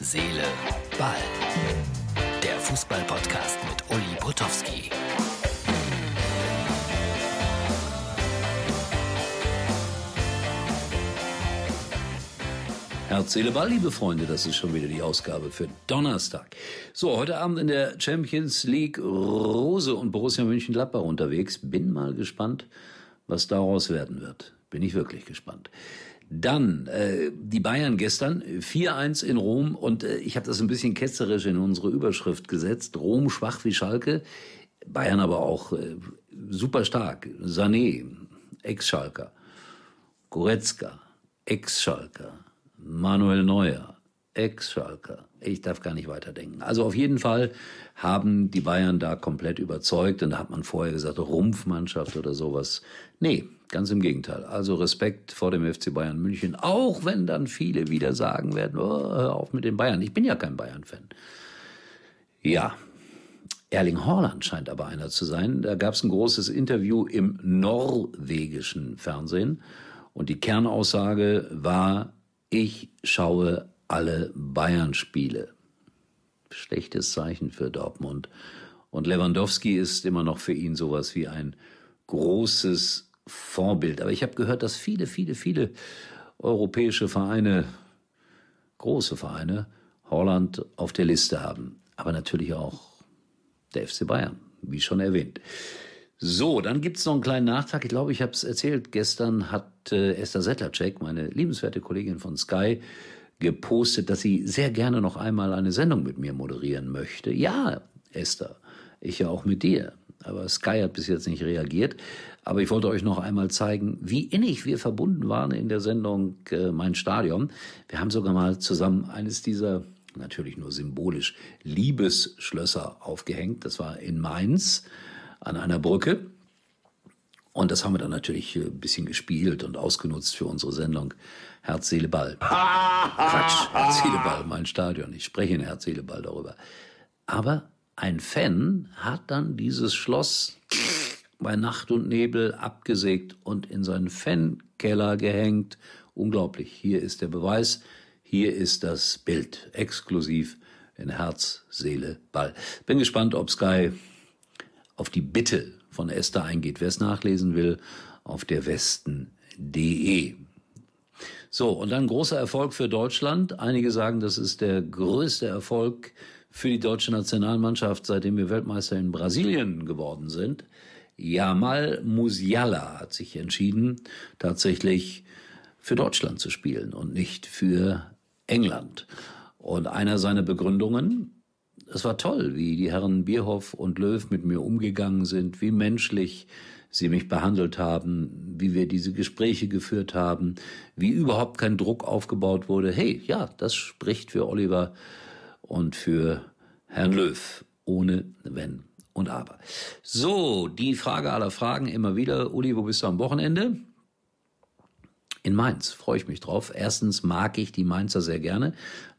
Seele, Ball. Der Fußball-Podcast mit Uli Potowski. Herz, Seele, Ball, liebe Freunde, das ist schon wieder die Ausgabe für Donnerstag. So, heute Abend in der Champions League Rose und Borussia Mönchengladbach unterwegs. Bin mal gespannt, was daraus werden wird. Bin ich wirklich gespannt. Dann äh, die Bayern gestern 4-1 in Rom und äh, ich habe das ein bisschen ketzerisch in unsere Überschrift gesetzt. Rom schwach wie Schalke, Bayern aber auch äh, super stark. Sané, Ex-Schalker, Goretzka, Ex-Schalker, Manuel Neuer, Ex-Schalker. Ich darf gar nicht weiterdenken. Also auf jeden Fall haben die Bayern da komplett überzeugt und da hat man vorher gesagt, Rumpfmannschaft oder sowas. Nee, ganz im Gegenteil. Also Respekt vor dem FC Bayern München, auch wenn dann viele wieder sagen werden, oh, hör auf mit den Bayern. Ich bin ja kein Bayern-Fan. Ja, Erling Haaland scheint aber einer zu sein. Da gab es ein großes Interview im norwegischen Fernsehen und die Kernaussage war, ich schaue alle Bayern-Spiele. Schlechtes Zeichen für Dortmund. Und Lewandowski ist immer noch für ihn sowas wie ein großes Vorbild. Aber ich habe gehört, dass viele, viele, viele europäische Vereine, große Vereine, Holland auf der Liste haben. Aber natürlich auch der FC Bayern, wie schon erwähnt. So, dann gibt's noch einen kleinen Nachtrag. Ich glaube, ich habe es erzählt. Gestern hat äh, Esther Settlercheck, meine liebenswerte Kollegin von Sky, gepostet, dass sie sehr gerne noch einmal eine Sendung mit mir moderieren möchte. Ja, Esther, ich ja auch mit dir. Aber Sky hat bis jetzt nicht reagiert. Aber ich wollte euch noch einmal zeigen, wie innig wir verbunden waren in der Sendung äh, Mein Stadion. Wir haben sogar mal zusammen eines dieser natürlich nur symbolisch Liebesschlösser aufgehängt. Das war in Mainz an einer Brücke. Und das haben wir dann natürlich ein bisschen gespielt und ausgenutzt für unsere Sendung Herz, Seele, Ball. Quatsch, Herz, Seele, Ball, mein Stadion. Ich spreche in Herz, Seele, Ball darüber. Aber ein Fan hat dann dieses Schloss bei Nacht und Nebel abgesägt und in seinen Fankeller gehängt. Unglaublich. Hier ist der Beweis. Hier ist das Bild. Exklusiv in Herz, Seele, Ball. Bin gespannt, ob Sky auf die Bitte von Esther eingeht. Wer es nachlesen will, auf der Westen.de. So, und dann großer Erfolg für Deutschland. Einige sagen, das ist der größte Erfolg für die deutsche Nationalmannschaft, seitdem wir Weltmeister in Brasilien geworden sind. Jamal Musiala hat sich entschieden, tatsächlich für Deutschland zu spielen und nicht für England. Und einer seiner Begründungen, es war toll, wie die Herren Bierhoff und Löw mit mir umgegangen sind, wie menschlich sie mich behandelt haben, wie wir diese Gespräche geführt haben, wie überhaupt kein Druck aufgebaut wurde. Hey, ja, das spricht für Oliver und für Herrn Löw, ohne Wenn und Aber. So, die Frage aller Fragen immer wieder. Uli, wo bist du am Wochenende? In Mainz freue ich mich drauf. Erstens mag ich die Mainzer sehr gerne,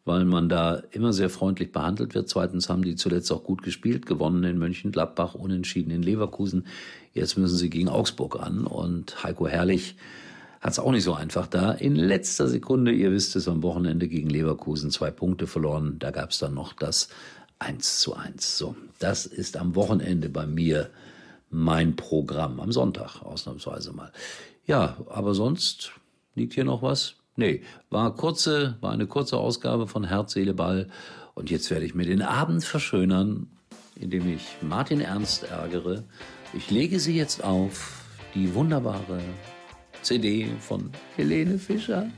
weil man da immer sehr freundlich behandelt wird. Zweitens haben die zuletzt auch gut gespielt, gewonnen in Mönchengladbach, unentschieden in Leverkusen. Jetzt müssen sie gegen Augsburg an und Heiko Herrlich hat es auch nicht so einfach da. In letzter Sekunde, ihr wisst es, am Wochenende gegen Leverkusen zwei Punkte verloren. Da gab es dann noch das 1 zu 1. So, das ist am Wochenende bei mir mein Programm. Am Sonntag ausnahmsweise mal. Ja, aber sonst Liegt hier noch was? Nee, war kurze, war eine kurze Ausgabe von Herz, Seele, Ball. Und jetzt werde ich mir den Abend verschönern, indem ich Martin Ernst ärgere. Ich lege sie jetzt auf, die wunderbare CD von Helene Fischer.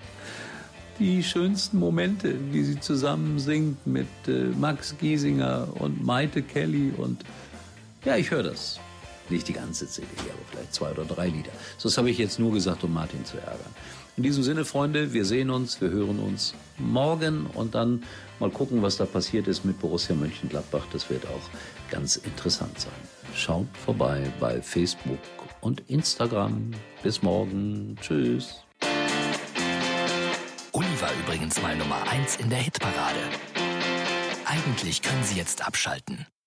Die schönsten Momente, wie sie zusammen singt mit äh, Max Giesinger und Maite Kelly und ja, ich höre das. Nicht die ganze CD, aber vielleicht zwei oder drei Lieder. Das habe ich jetzt nur gesagt, um Martin zu ärgern. In diesem Sinne, Freunde, wir sehen uns, wir hören uns morgen und dann mal gucken, was da passiert ist mit Borussia Mönchengladbach. Das wird auch ganz interessant sein. Schaut vorbei bei Facebook und Instagram. Bis morgen. Tschüss. Uli war übrigens mal Nummer 1 in der Hitparade. Eigentlich können Sie jetzt abschalten.